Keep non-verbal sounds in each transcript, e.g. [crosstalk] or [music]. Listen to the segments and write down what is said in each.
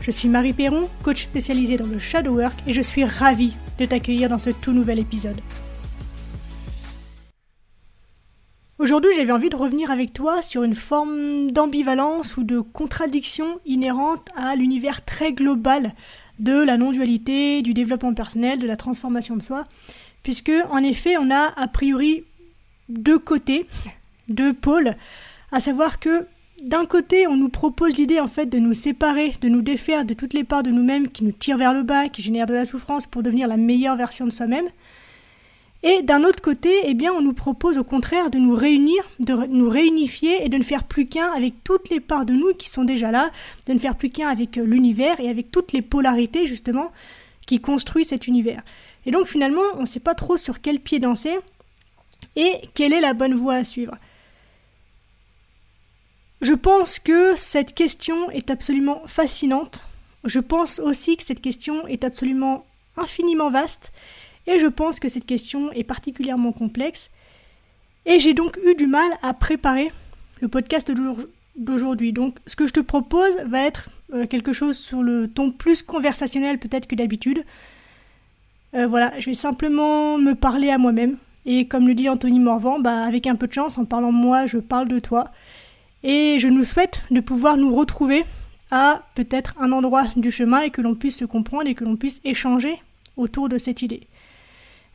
Je suis Marie Perron, coach spécialisée dans le shadow work et je suis ravie de t'accueillir dans ce tout nouvel épisode. Aujourd'hui, j'avais envie de revenir avec toi sur une forme d'ambivalence ou de contradiction inhérente à l'univers très global de la non-dualité, du développement personnel, de la transformation de soi, puisque en effet, on a a priori deux côtés, [laughs] deux pôles, à savoir que d'un côté, on nous propose l'idée en fait de nous séparer, de nous défaire de toutes les parts de nous-mêmes qui nous tirent vers le bas, qui génèrent de la souffrance pour devenir la meilleure version de soi-même. Et d'un autre côté, eh bien, on nous propose au contraire de nous réunir, de nous réunifier et de ne faire plus qu'un avec toutes les parts de nous qui sont déjà là, de ne faire plus qu'un avec euh, l'univers et avec toutes les polarités justement qui construisent cet univers. Et donc finalement, on ne sait pas trop sur quel pied danser et quelle est la bonne voie à suivre. Je pense que cette question est absolument fascinante. Je pense aussi que cette question est absolument infiniment vaste. Et je pense que cette question est particulièrement complexe. Et j'ai donc eu du mal à préparer le podcast d'aujourd'hui. Donc ce que je te propose va être euh, quelque chose sur le ton plus conversationnel peut-être que d'habitude. Euh, voilà, je vais simplement me parler à moi-même. Et comme le dit Anthony Morvan, bah, avec un peu de chance, en parlant de moi, je parle de toi. Et je nous souhaite de pouvoir nous retrouver à peut-être un endroit du chemin et que l'on puisse se comprendre et que l'on puisse échanger autour de cette idée.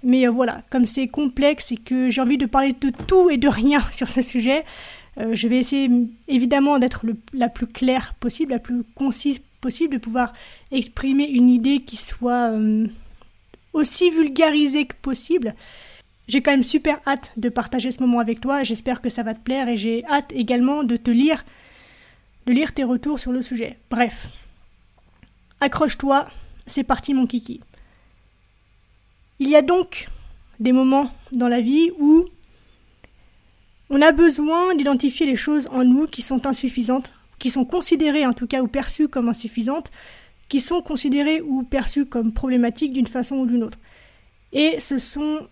Mais euh, voilà, comme c'est complexe et que j'ai envie de parler de tout et de rien [laughs] sur ce sujet, euh, je vais essayer évidemment d'être la plus claire possible, la plus concise possible, de pouvoir exprimer une idée qui soit euh, aussi vulgarisée que possible, j'ai quand même super hâte de partager ce moment avec toi, j'espère que ça va te plaire et j'ai hâte également de te lire, de lire tes retours sur le sujet. Bref, accroche-toi, c'est parti mon kiki. Il y a donc des moments dans la vie où on a besoin d'identifier les choses en nous qui sont insuffisantes, qui sont considérées en tout cas ou perçues comme insuffisantes, qui sont considérées ou perçues comme problématiques d'une façon ou d'une autre. Et ce sont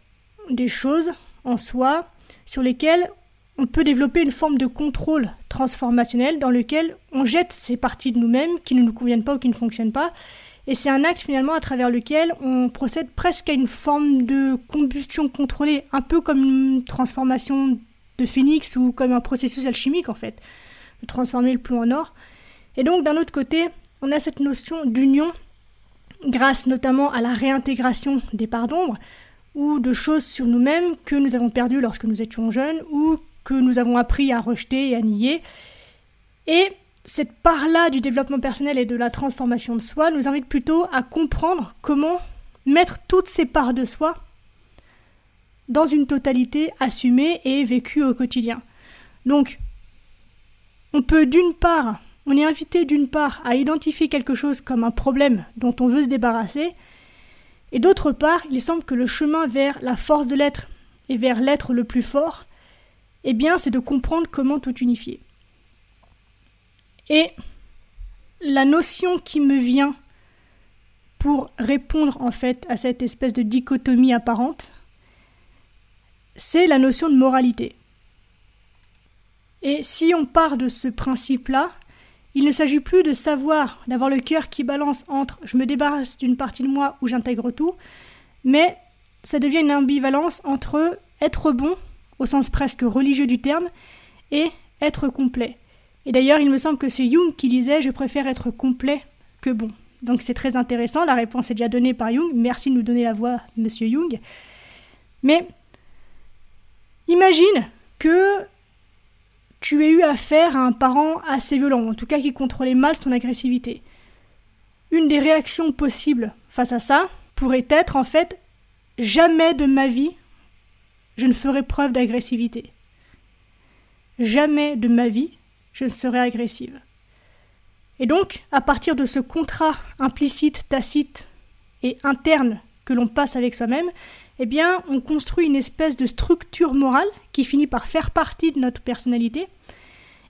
des choses en soi sur lesquelles on peut développer une forme de contrôle transformationnel dans lequel on jette ces parties de nous-mêmes qui ne nous conviennent pas ou qui ne fonctionnent pas. Et c'est un acte finalement à travers lequel on procède presque à une forme de combustion contrôlée, un peu comme une transformation de phénix ou comme un processus alchimique en fait, de transformer le plomb en or. Et donc d'un autre côté, on a cette notion d'union grâce notamment à la réintégration des parts d'ombre, ou de choses sur nous-mêmes que nous avons perdues lorsque nous étions jeunes ou que nous avons appris à rejeter et à nier. Et cette part-là du développement personnel et de la transformation de soi nous invite plutôt à comprendre comment mettre toutes ces parts de soi dans une totalité assumée et vécue au quotidien. Donc, on peut d'une part, on est invité d'une part à identifier quelque chose comme un problème dont on veut se débarrasser, et d'autre part, il semble que le chemin vers la force de l'être et vers l'être le plus fort, eh bien, c'est de comprendre comment tout unifier. Et la notion qui me vient pour répondre en fait à cette espèce de dichotomie apparente, c'est la notion de moralité. Et si on part de ce principe-là, il ne s'agit plus de savoir, d'avoir le cœur qui balance entre je me débarrasse d'une partie de moi ou j'intègre tout, mais ça devient une ambivalence entre être bon, au sens presque religieux du terme, et être complet. Et d'ailleurs, il me semble que c'est Jung qui disait Je préfère être complet que bon. Donc c'est très intéressant, la réponse est déjà donnée par Jung. Merci de nous donner la voix, monsieur Jung. Mais imagine que tu aies eu affaire à un parent assez violent, en tout cas qui contrôlait mal son agressivité. Une des réactions possibles face à ça pourrait être en fait jamais de ma vie je ne ferai preuve d'agressivité. Jamais de ma vie je ne serai agressive. Et donc, à partir de ce contrat implicite, tacite et interne que l'on passe avec soi-même, eh on construit une espèce de structure morale qui finit par faire partie de notre personnalité.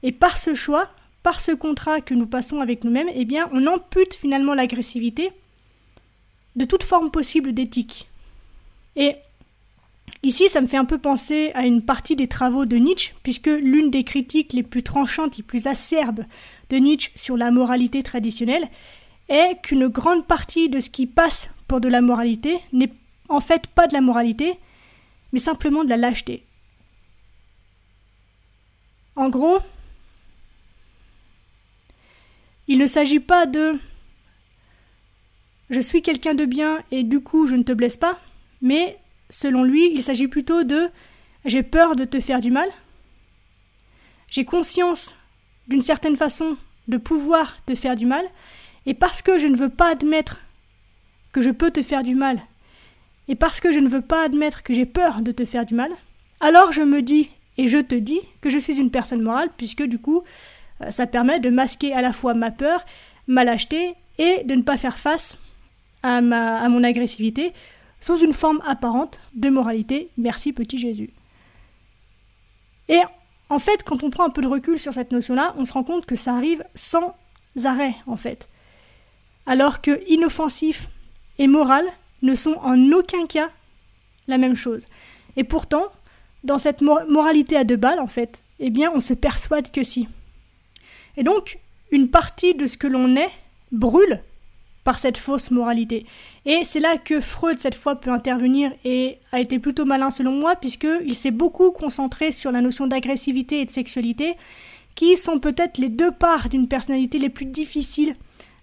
Et par ce choix, par ce contrat que nous passons avec nous-mêmes, eh bien, on ampute finalement l'agressivité de toute forme possible d'éthique. Et ici, ça me fait un peu penser à une partie des travaux de Nietzsche, puisque l'une des critiques les plus tranchantes, les plus acerbes de Nietzsche sur la moralité traditionnelle est qu'une grande partie de ce qui passe pour de la moralité n'est en fait pas de la moralité, mais simplement de la lâcheté. En gros, il ne s'agit pas de je suis quelqu'un de bien et du coup je ne te blesse pas, mais selon lui, il s'agit plutôt de j'ai peur de te faire du mal, j'ai conscience d'une certaine façon de pouvoir te faire du mal, et parce que je ne veux pas admettre que je peux te faire du mal, et parce que je ne veux pas admettre que j'ai peur de te faire du mal, alors je me dis et je te dis que je suis une personne morale, puisque du coup, euh, ça permet de masquer à la fois ma peur, ma lâcheté, et de ne pas faire face à, mon agressivité sous une forme apparente de moralité. Merci petit Jésus. Et en fait, quand on prend un peu de recul sur cette notion-là, on se rend compte que ça arrive sans arrêt, en fait. Alors que inoffensif et moral ne sont en aucun cas la même chose. Et pourtant, dans cette moralité à deux balles, en fait, eh bien, on se persuade que si. Et donc, une partie de ce que l'on est brûle par cette fausse moralité. Et c'est là que Freud, cette fois, peut intervenir et a été plutôt malin selon moi, puisqu'il s'est beaucoup concentré sur la notion d'agressivité et de sexualité, qui sont peut-être les deux parts d'une personnalité les plus difficiles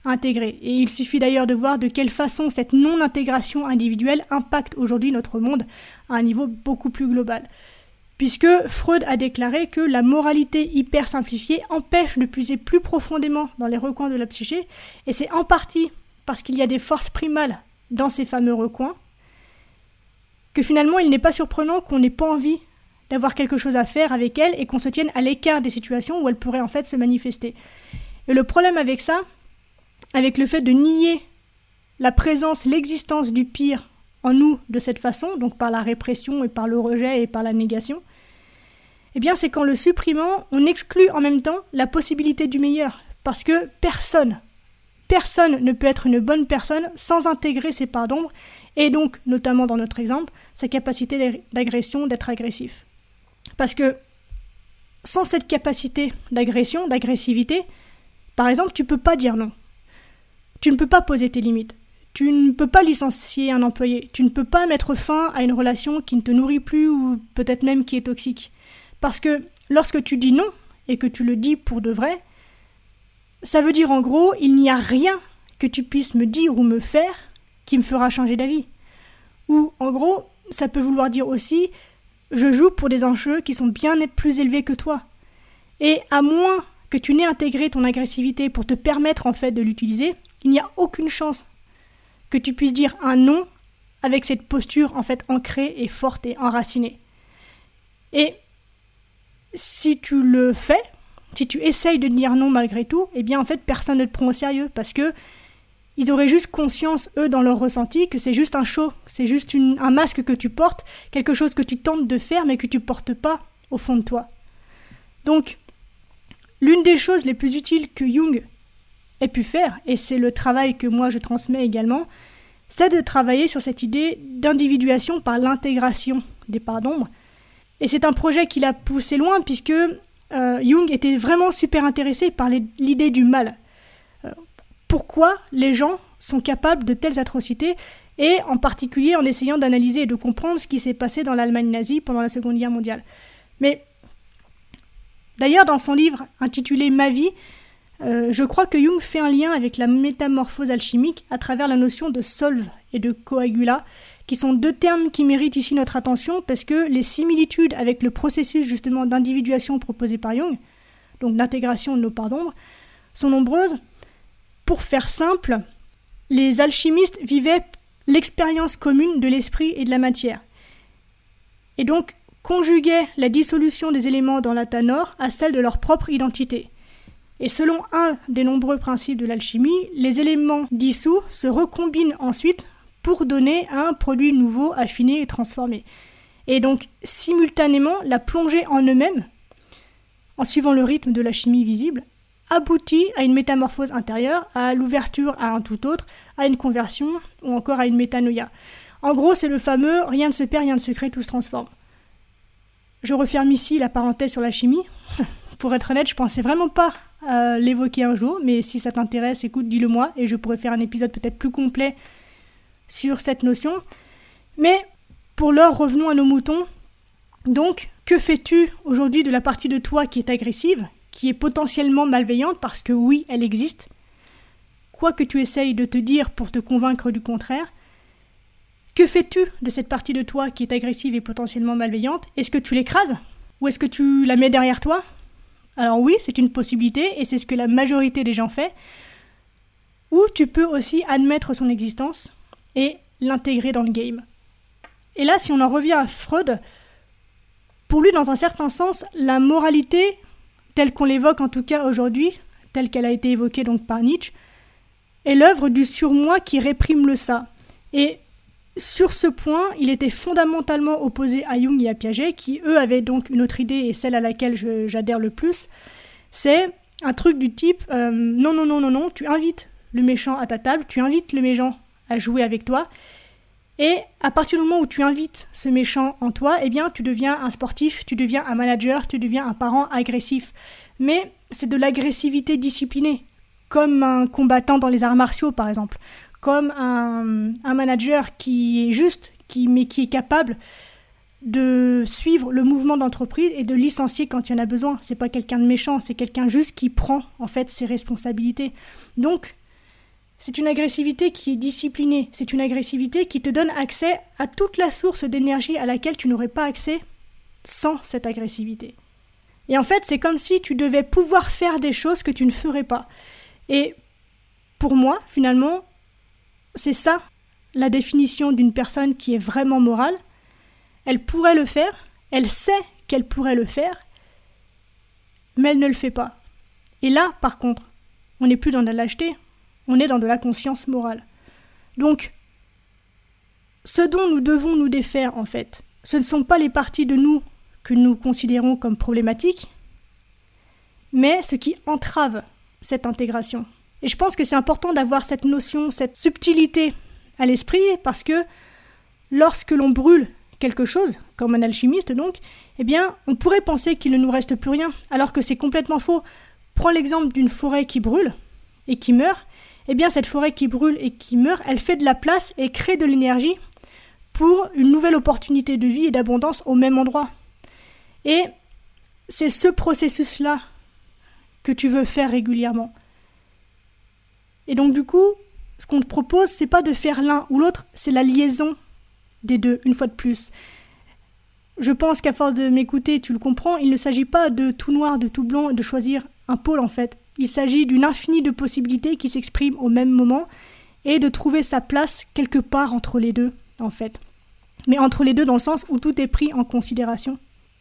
à intégrer. Et il suffit d'ailleurs de voir de quelle façon cette non-intégration individuelle impacte aujourd'hui notre monde à un niveau beaucoup plus global puisque Freud a déclaré que la moralité hyper simplifiée empêche de puiser plus profondément dans les recoins de la psyché, et c'est en partie parce qu'il y a des forces primales dans ces fameux recoins, que finalement il n'est pas surprenant qu'on n'ait pas envie d'avoir quelque chose à faire avec elles et qu'on se tienne à l'écart des situations où elles pourraient en fait se manifester. Et le problème avec ça, avec le fait de nier la présence, l'existence du pire en nous de cette façon, donc par la répression et par le rejet et par la négation, eh bien c'est qu'en le supprimant, on exclut en même temps la possibilité du meilleur, parce que personne, Personne ne peut être une bonne personne sans intégrer ses parts d'ombre, et donc, notamment dans notre exemple, sa capacité d'agression, d'être agressif. Parce que sans cette capacité d'agression, d'agressivité, par exemple, tu peux pas dire non. Tu ne peux pas poser tes limites. Tu ne peux pas licencier un employé. Tu ne peux pas mettre fin à une relation qui ne te nourrit plus ou peut-être même qui est toxique. Parce que lorsque tu dis non, et que tu le dis pour de vrai, ça veut dire en gros, il n'y a rien que tu puisses me dire ou me faire qui me fera changer d'avis. Ou en gros, ça peut vouloir dire aussi, je joue pour des enjeux qui sont bien plus élevés que toi. Et à moins que tu n'aies intégré ton agressivité pour te permettre en fait de l'utiliser, il n'y a aucune chance que tu puisses dire un non avec cette posture en fait ancrée et forte et enracinée. Et si tu le fais, si tu essayes de dire non malgré tout, eh bien en fait personne ne te prend au sérieux parce que ils auraient juste conscience, eux, dans leur ressenti, que c'est juste un show, c'est juste un masque que tu portes, quelque chose que tu tentes de faire mais que tu portes pas au fond de toi. Donc, l'une des choses les plus utiles que Jung ait pu faire, et c'est le travail que moi je transmets également, c'est de travailler sur cette idée d'individuation par l'intégration des parts d'ombre. Et c'est un projet qu'il a poussé loin puisque euh, Jung était vraiment super intéressé par l'idée du mal. Euh, pourquoi les gens sont capables de telles atrocités et en particulier en essayant d'analyser et de comprendre ce qui s'est passé dans l'Allemagne nazie pendant la Seconde Guerre mondiale. Mais d'ailleurs, dans son livre intitulé Ma vie, euh, je crois que Jung fait un lien avec la métamorphose alchimique à travers la notion de solve et de coagula, qui sont deux termes qui méritent ici notre attention parce que les similitudes avec le processus justement d'individuation proposé par Jung, donc d'intégration de nos parts d'ombre, sont nombreuses. Pour faire simple, les alchimistes vivaient l'expérience commune de l'esprit et de la matière. Et donc conjuguaient la dissolution des éléments dans la tanor à celle de leur propre identité. Et selon un des nombreux principes de l'alchimie, les éléments dissous se recombinent ensuite pour donner un produit nouveau, affiné et transformé. Et donc, simultanément, la plongée en eux-mêmes, en suivant le rythme de la chimie visible, aboutit à une métamorphose intérieure, à l'ouverture à un tout autre, à une conversion ou encore à une métanoïa. En gros, c'est le fameux rien ne se perd, rien ne se crée, tout se transforme. Je referme ici la parenthèse sur la chimie. [laughs] Pour être honnête, je pensais vraiment pas à l'évoquer un jour, mais si ça t'intéresse, écoute, dis-le moi et je pourrais faire un épisode peut-être plus complet sur cette notion. Mais pour l'heure, revenons à nos moutons. Donc, que fais-tu aujourd'hui de la partie de toi qui est agressive, qui est potentiellement malveillante, parce que oui, elle existe? Quoi que tu essayes de te dire pour te convaincre du contraire, que fais-tu de cette partie de toi qui est agressive et potentiellement malveillante? Est-ce que tu l'écrases? Ou est-ce que tu la mets derrière toi? Alors oui, c'est une possibilité, et c'est ce que la majorité des gens fait. Ou tu peux aussi admettre son existence et l'intégrer dans le game. Et là, si on en revient à Freud, pour lui, dans un certain sens, la moralité, telle qu'on l'évoque en tout cas aujourd'hui, telle qu'elle a été évoquée donc par Nietzsche, est l'œuvre du surmoi qui réprime le ça. Et sur ce point, il était fondamentalement opposé à Jung et à Piaget, qui eux avaient donc une autre idée et celle à laquelle j'adhère le plus. C'est un truc du type euh, non, non, non, non, non, tu invites le méchant à ta table, tu invites le méchant à jouer avec toi, et à partir du moment où tu invites ce méchant en toi, eh bien, tu deviens un sportif, tu deviens un manager, tu deviens un parent agressif. Mais c'est de l'agressivité disciplinée, comme un combattant dans les arts martiaux, par exemple, comme un, manager qui est juste, qui, mais qui est capable de suivre le mouvement d'entreprise et de licencier quand il y en a besoin. C'est pas quelqu'un de méchant, c'est quelqu'un juste qui prend en fait ses responsabilités. Donc c'est une agressivité qui est disciplinée, c'est une agressivité qui te donne accès à toute la source d'énergie à laquelle tu n'aurais pas accès sans cette agressivité. Et en fait, c'est comme si tu devais pouvoir faire des choses que tu ne ferais pas. Et pour moi, finalement, c'est ça la définition d'une personne qui est vraiment morale. Elle pourrait le faire, elle sait qu'elle pourrait le faire, mais elle ne le fait pas. Et là, par contre, on n'est plus dans de la lâcheté, on est dans de la conscience morale. Donc, ce dont nous devons nous défaire, en fait, ce ne sont pas les parties de nous que nous considérons comme problématiques, mais ce qui entrave cette intégration. Et je pense que c'est important d'avoir cette notion, cette subtilité à l'esprit, parce que lorsque l'on brûle quelque chose, comme un alchimiste donc, eh bien, on pourrait penser qu'il ne nous reste plus rien, alors que c'est complètement faux. Prends l'exemple d'une forêt qui brûle et qui meurt, eh bien cette forêt qui brûle et qui meurt, elle fait de la place et crée de l'énergie pour une nouvelle opportunité de vie et d'abondance au même endroit. Et c'est ce processus-là que tu veux faire régulièrement. Et donc du coup, ce qu'on te propose, c'est pas de faire l'un ou l'autre, c'est la liaison des deux, une fois de plus. Je pense qu'à force de m'écouter, tu le comprends, il ne s'agit pas de tout noir, de tout blanc, de choisir un pôle en fait. Il s'agit d'une infinie de possibilités qui s'expriment au même moment et de trouver sa place quelque part entre les deux, en fait. Mais entre les deux dans le sens où tout est pris en considération.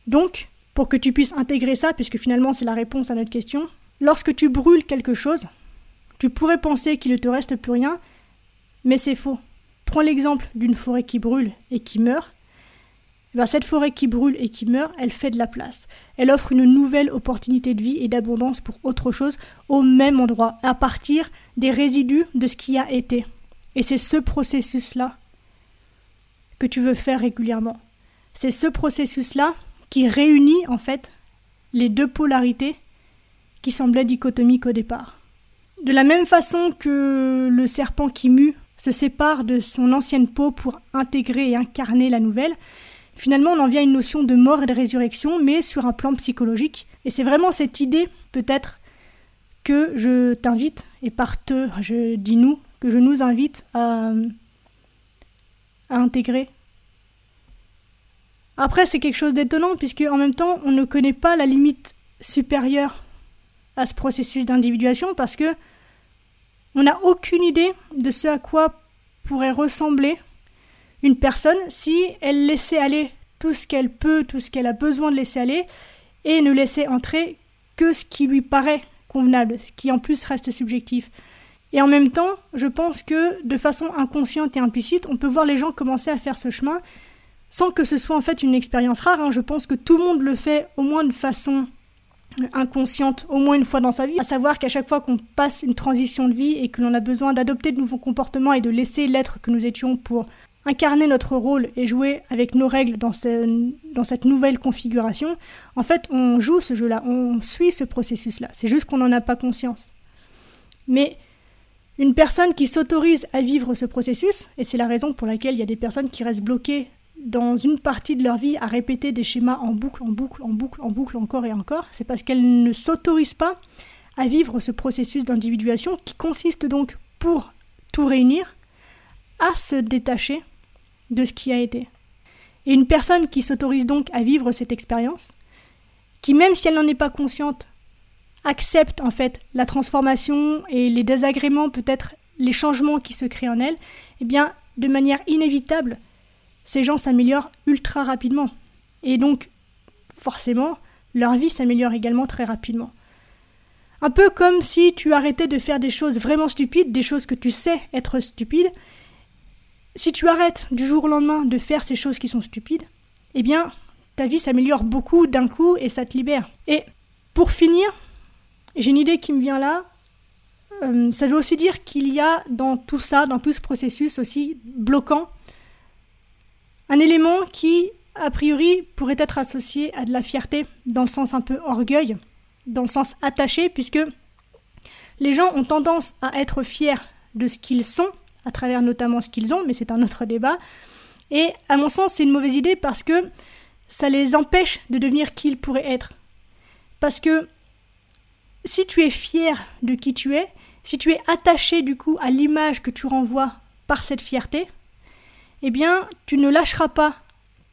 Donc, pour que tu puisses intégrer ça, puisque finalement c'est la réponse à notre question, lorsque tu brûles quelque chose, tu pourrais penser qu'il ne te reste plus rien, mais c'est faux. Prends l'exemple d'une forêt qui brûle et qui meurt. Eh ben, cette forêt qui brûle et qui meurt, elle fait de la place. Elle offre une nouvelle opportunité de vie et d'abondance pour autre chose au même endroit, à partir des résidus de ce qui a été. Et c'est ce processus-là que tu veux faire régulièrement. C'est ce processus-là qui réunit en fait les deux polarités qui semblaient dichotomiques au départ. De la même façon que le serpent qui mue se sépare de son ancienne peau pour intégrer et incarner la nouvelle, Finalement, on en vient à une notion de mort et de résurrection, mais sur un plan psychologique. Et c'est vraiment cette idée, peut-être, que je t'invite, et par te, je dis nous, que je nous invite à, à intégrer. Après, c'est quelque chose d'étonnant, puisque en même temps, on ne connaît pas la limite supérieure à ce processus d'individuation, parce que on n'a aucune idée de ce à quoi pourrait ressembler une personne si elle laissait aller tout ce qu'elle peut, tout ce qu'elle a besoin de laisser aller, et ne laissait entrer que ce qui lui paraît convenable, ce qui en plus reste subjectif. Et en même temps, je pense que de façon inconsciente et implicite, on peut voir les gens commencer à faire ce chemin sans que ce soit en fait une expérience rare. Hein. Je pense que tout le monde le fait au moins de façon inconsciente au moins une fois dans sa vie, à savoir qu'à chaque fois qu'on passe une transition de vie et que l'on a besoin d'adopter de nouveaux comportements et de laisser l'être que nous étions pour incarner notre rôle et jouer avec nos règles dans, cette nouvelle configuration, en fait on joue ce jeu-là, on suit ce processus-là, c'est juste qu'on n'en a pas conscience. Mais une personne qui s'autorise à vivre ce processus, et c'est la raison pour laquelle il y a des personnes qui restent bloquées dans une partie de leur vie à répéter des schémas en boucle, en boucle, en boucle, en boucle, encore et encore, c'est parce qu'elles ne s'autorisent pas à vivre ce processus d'individuation qui consiste donc, pour tout réunir, à se détacher de ce qui a été. Et une personne qui s'autorise donc à vivre cette expérience, qui même si elle n'en est pas consciente, accepte en fait la transformation et les désagréments, peut-être les changements qui se créent en elle, eh bien, de manière inévitable, ces gens s'améliorent ultra rapidement. Et donc, forcément, leur vie s'améliore également très rapidement. Un peu comme si tu arrêtais de faire des choses vraiment stupides, des choses que tu sais être stupides. Si tu arrêtes du jour au lendemain de faire ces choses qui sont stupides, eh bien, ta vie s'améliore beaucoup d'un coup et ça te libère. Et pour finir, j'ai une idée qui me vient là. Euh, ça veut aussi dire qu'il y a dans tout ça, dans tout ce processus aussi bloquant, un élément qui, a priori, pourrait être associé à de la fierté, dans le sens un peu orgueil, dans le sens attaché, puisque les gens ont tendance à être fiers de ce qu'ils sont, à travers notamment ce qu'ils ont, mais c'est un autre débat. Et à mon sens, c'est une mauvaise idée parce que ça les empêche de devenir qui ils pourraient être. Parce que si tu es fier de qui tu es, si tu es attaché du coup à l'image que tu renvoies par cette fierté, eh bien, tu ne lâcheras pas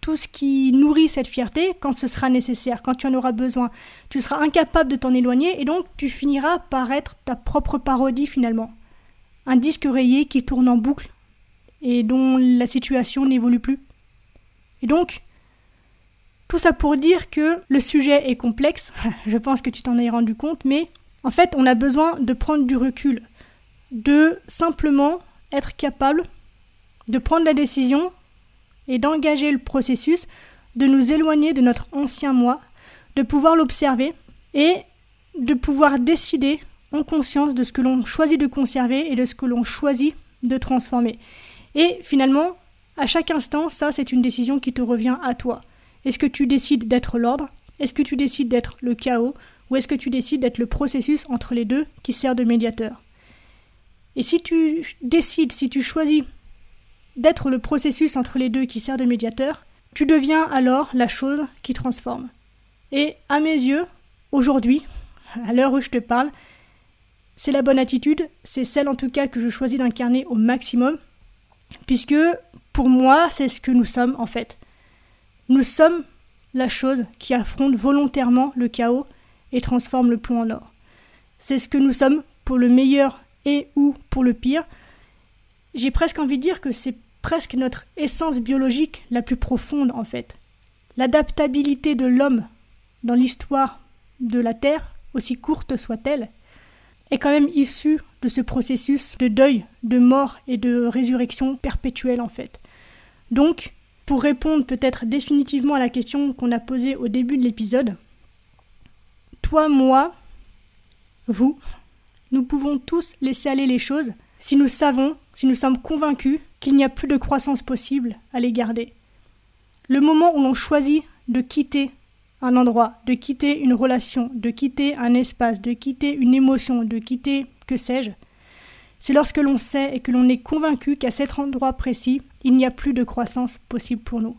tout ce qui nourrit cette fierté quand ce sera nécessaire, quand tu en auras besoin. Tu seras incapable de t'en éloigner et donc tu finiras par être ta propre parodie finalement. Un disque rayé qui tourne en boucle et dont la situation n'évolue plus. Et donc, tout ça pour dire que le sujet est complexe, [laughs] je pense que tu t'en es rendu compte, mais en fait on a besoin de prendre du recul, de simplement être capable de prendre la décision et d'engager le processus de nous éloigner de notre ancien moi, de pouvoir l'observer et de pouvoir décider en conscience de ce que l'on choisit de conserver et de ce que l'on choisit de transformer. Et finalement, à chaque instant, ça c'est une décision qui te revient à toi. Est-ce que tu décides d'être l'ordre? Est-ce que tu décides d'être le chaos? Ou est-ce que tu décides d'être le processus entre les deux qui sert de médiateur? Et si tu décides, si tu choisis d'être le processus entre les deux qui sert de médiateur, tu deviens alors la chose qui transforme. Et à mes yeux, aujourd'hui, [laughs] à l'heure où je te parle, c'est la bonne attitude, c'est celle en tout cas que je choisis d'incarner au maximum, puisque pour moi, c'est ce que nous sommes en fait. Nous sommes la chose qui affronte volontairement le chaos et transforme le plomb en or. C'est ce que nous sommes pour le meilleur et ou pour le pire, j'ai presque envie de dire que c'est presque notre essence biologique la plus profonde en fait. L'adaptabilité de l'homme dans l'histoire de la Terre, aussi courte soit-elle, est quand même issue de ce processus de deuil, de mort et de résurrection perpétuelle en fait. Donc, pour répondre peut-être définitivement à la question qu'on a posée au début de l'épisode, toi, moi, vous, nous pouvons tous laisser aller les choses si nous savons, si nous sommes convaincus qu'il n'y a plus de croissance possible à les garder. Le moment où l'on choisit de quitter un endroit, de quitter une relation, de quitter un espace, de quitter une émotion, de quitter que sais-je, c'est lorsque l'on sait et que l'on est convaincu qu'à cet endroit précis, il n'y a plus de croissance possible pour nous.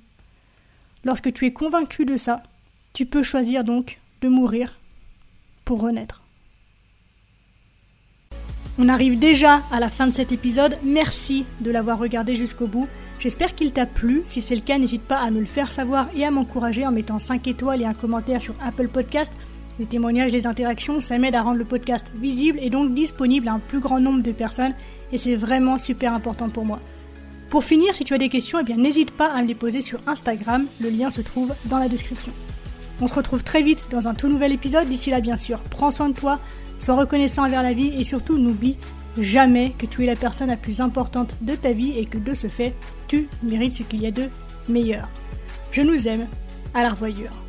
Lorsque tu es convaincu de ça, tu peux choisir donc de mourir pour renaître. On arrive déjà à la fin de cet épisode. Merci de l'avoir regardé jusqu'au bout. J'espère qu'il t'a plu. Si c'est le cas, n'hésite pas à me le faire savoir et à m'encourager en mettant 5 étoiles et un commentaire sur Apple Podcast. Les témoignages, les interactions, ça m'aide à rendre le podcast visible et donc disponible à un plus grand nombre de personnes et c'est vraiment super important pour moi. Pour finir, si tu as des questions, eh n'hésite pas à me les poser sur Instagram, le lien se trouve dans la description. On se retrouve très vite dans un tout nouvel épisode. D'ici là, bien sûr, prends soin de toi, Sois reconnaissant envers la vie et surtout n'oublie jamais que tu es la personne la plus importante de ta vie et que de ce fait, tu mérites ce qu'il y a de meilleur. Je nous aime. À la revoyure.